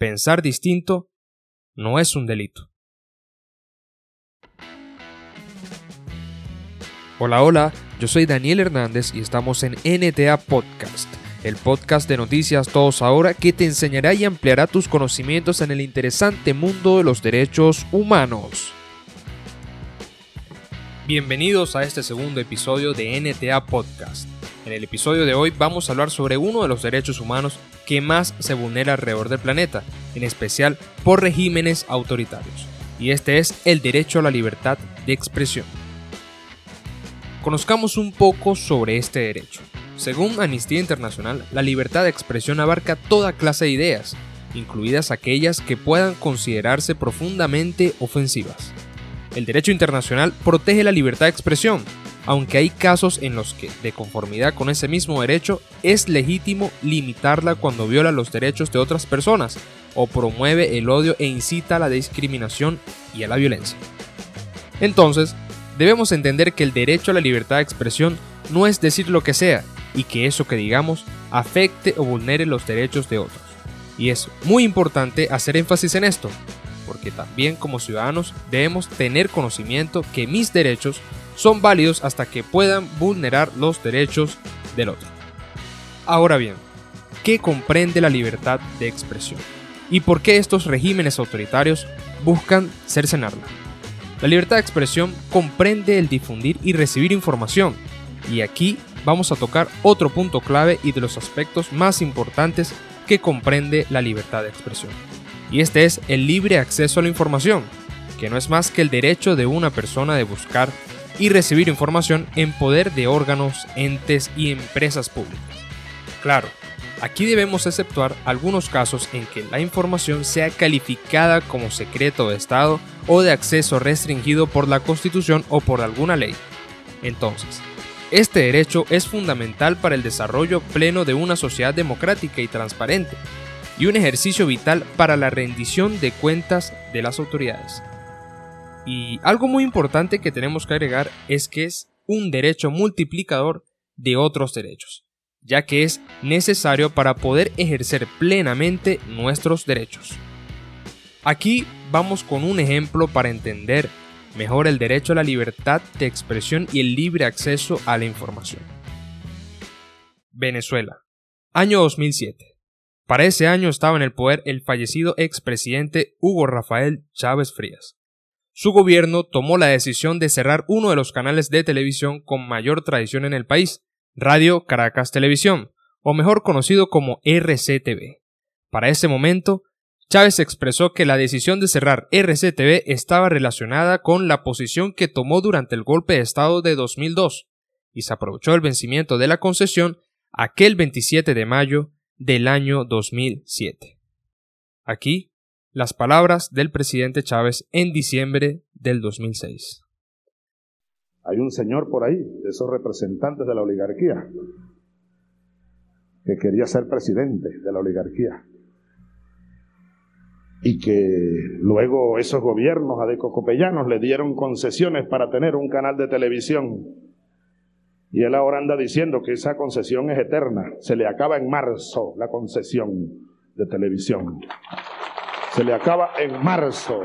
pensar distinto no es un delito. Hola, hola, yo soy Daniel Hernández y estamos en NTA Podcast, el podcast de noticias Todos Ahora que te enseñará y ampliará tus conocimientos en el interesante mundo de los derechos humanos. Bienvenidos a este segundo episodio de NTA Podcast. En el episodio de hoy vamos a hablar sobre uno de los derechos humanos que más se vulnera alrededor del planeta, en especial por regímenes autoritarios, y este es el derecho a la libertad de expresión. Conozcamos un poco sobre este derecho. Según Amnistía Internacional, la libertad de expresión abarca toda clase de ideas, incluidas aquellas que puedan considerarse profundamente ofensivas. El derecho internacional protege la libertad de expresión, aunque hay casos en los que, de conformidad con ese mismo derecho, es legítimo limitarla cuando viola los derechos de otras personas o promueve el odio e incita a la discriminación y a la violencia. Entonces, debemos entender que el derecho a la libertad de expresión no es decir lo que sea y que eso que digamos afecte o vulnere los derechos de otros. Y es muy importante hacer énfasis en esto, porque también como ciudadanos debemos tener conocimiento que mis derechos son válidos hasta que puedan vulnerar los derechos del otro. Ahora bien, ¿qué comprende la libertad de expresión? ¿Y por qué estos regímenes autoritarios buscan cercenarla? La libertad de expresión comprende el difundir y recibir información, y aquí vamos a tocar otro punto clave y de los aspectos más importantes que comprende la libertad de expresión. Y este es el libre acceso a la información, que no es más que el derecho de una persona de buscar y recibir información en poder de órganos, entes y empresas públicas. Claro, aquí debemos exceptuar algunos casos en que la información sea calificada como secreto de Estado o de acceso restringido por la Constitución o por alguna ley. Entonces, este derecho es fundamental para el desarrollo pleno de una sociedad democrática y transparente, y un ejercicio vital para la rendición de cuentas de las autoridades. Y algo muy importante que tenemos que agregar es que es un derecho multiplicador de otros derechos, ya que es necesario para poder ejercer plenamente nuestros derechos. Aquí vamos con un ejemplo para entender mejor el derecho a la libertad de expresión y el libre acceso a la información. Venezuela. Año 2007. Para ese año estaba en el poder el fallecido expresidente Hugo Rafael Chávez Frías. Su gobierno tomó la decisión de cerrar uno de los canales de televisión con mayor tradición en el país, Radio Caracas Televisión, o mejor conocido como RCTV. Para ese momento, Chávez expresó que la decisión de cerrar RCTV estaba relacionada con la posición que tomó durante el golpe de Estado de 2002 y se aprovechó el vencimiento de la concesión aquel 27 de mayo del año 2007. Aquí las palabras del presidente Chávez en diciembre del 2006. Hay un señor por ahí, de esos representantes de la oligarquía, que quería ser presidente de la oligarquía. Y que luego esos gobiernos adecocopellanos le dieron concesiones para tener un canal de televisión. Y él ahora anda diciendo que esa concesión es eterna. Se le acaba en marzo la concesión de televisión. Se le acaba en marzo.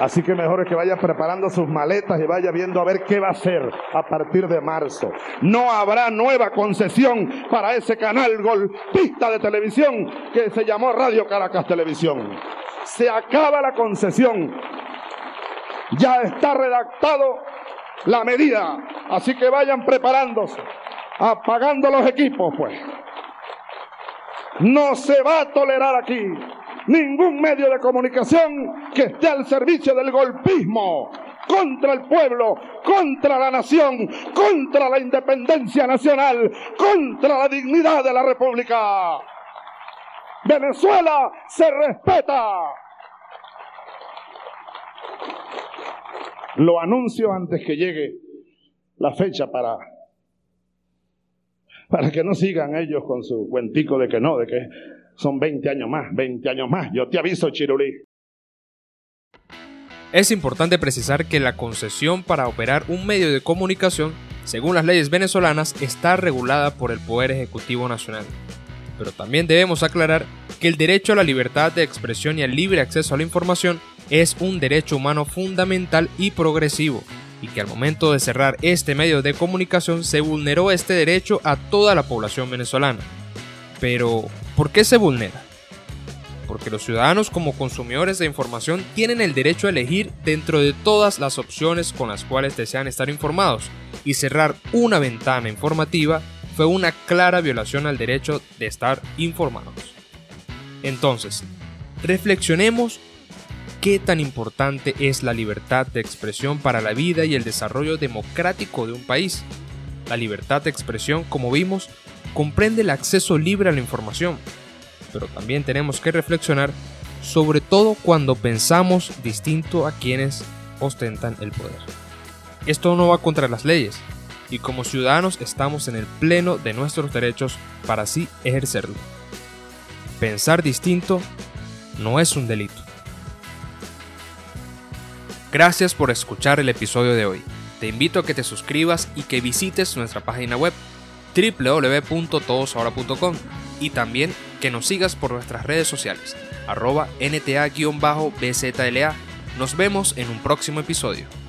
Así que mejor es que vaya preparando sus maletas y vaya viendo a ver qué va a hacer a partir de marzo. No habrá nueva concesión para ese canal golpista de televisión que se llamó Radio Caracas Televisión. Se acaba la concesión. Ya está redactado la medida. Así que vayan preparándose, apagando los equipos, pues. No se va a tolerar aquí ningún medio de comunicación que esté al servicio del golpismo contra el pueblo, contra la nación, contra la independencia nacional, contra la dignidad de la República. Venezuela se respeta. Lo anuncio antes que llegue la fecha para para que no sigan ellos con su cuentico de que no, de que son 20 años más, 20 años más. Yo te aviso, Chirulí. Es importante precisar que la concesión para operar un medio de comunicación, según las leyes venezolanas, está regulada por el Poder Ejecutivo Nacional. Pero también debemos aclarar que el derecho a la libertad de expresión y al libre acceso a la información es un derecho humano fundamental y progresivo, y que al momento de cerrar este medio de comunicación se vulneró este derecho a toda la población venezolana. Pero, ¿por qué se vulnera? Porque los ciudadanos como consumidores de información tienen el derecho a elegir dentro de todas las opciones con las cuales desean estar informados, y cerrar una ventana informativa fue una clara violación al derecho de estar informados. Entonces, reflexionemos qué tan importante es la libertad de expresión para la vida y el desarrollo democrático de un país. La libertad de expresión, como vimos, comprende el acceso libre a la información, pero también tenemos que reflexionar sobre todo cuando pensamos distinto a quienes ostentan el poder. Esto no va contra las leyes, y como ciudadanos estamos en el pleno de nuestros derechos para así ejercerlo. Pensar distinto no es un delito. Gracias por escuchar el episodio de hoy. Te invito a que te suscribas y que visites nuestra página web www.todosahora.com y también que nos sigas por nuestras redes sociales, arroba nta-bzla. Nos vemos en un próximo episodio.